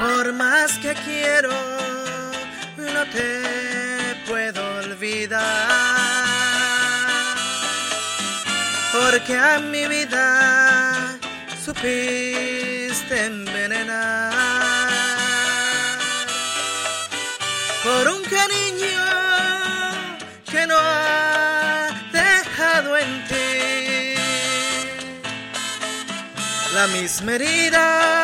Por más que quiero, no te puedo olvidar. Porque a mi vida supiste envenenar. Por un cariño que no ha dejado en ti la misma herida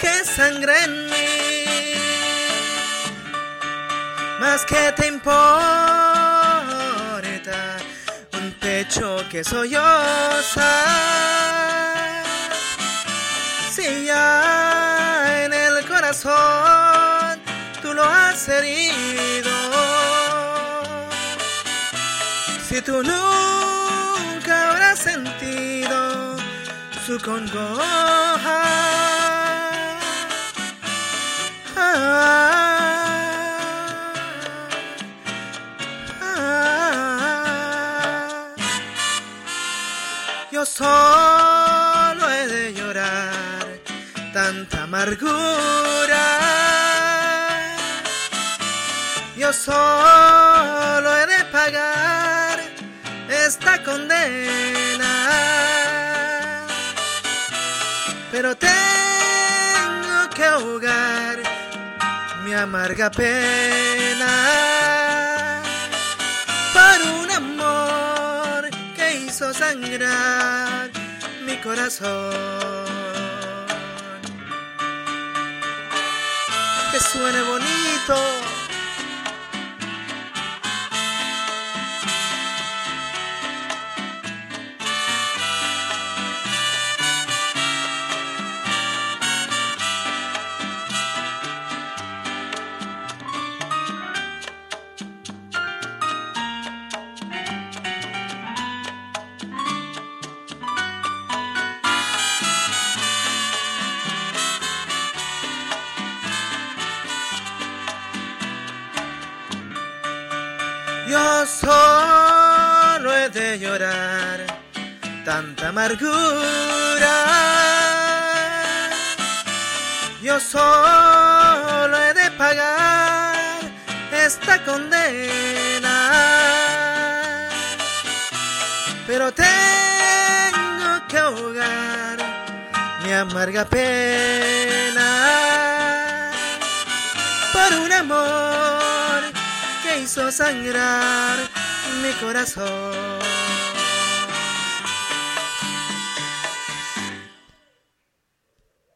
que sangre en mí. Más que te importa un pecho que solloza. Si ya en el corazón tú lo has herido. Si tú nunca habrás sentido su congoja. Solo he de llorar tanta amargura. Yo solo he de pagar esta condena. Pero tengo que ahogar mi amarga pena hizo sangrar mi corazón. Que suene bonito. Yo solo he de llorar tanta amargura. Yo solo he de pagar esta condena. Pero tengo que ahogar mi amarga pena por un amor hizo sangrar mi corazón.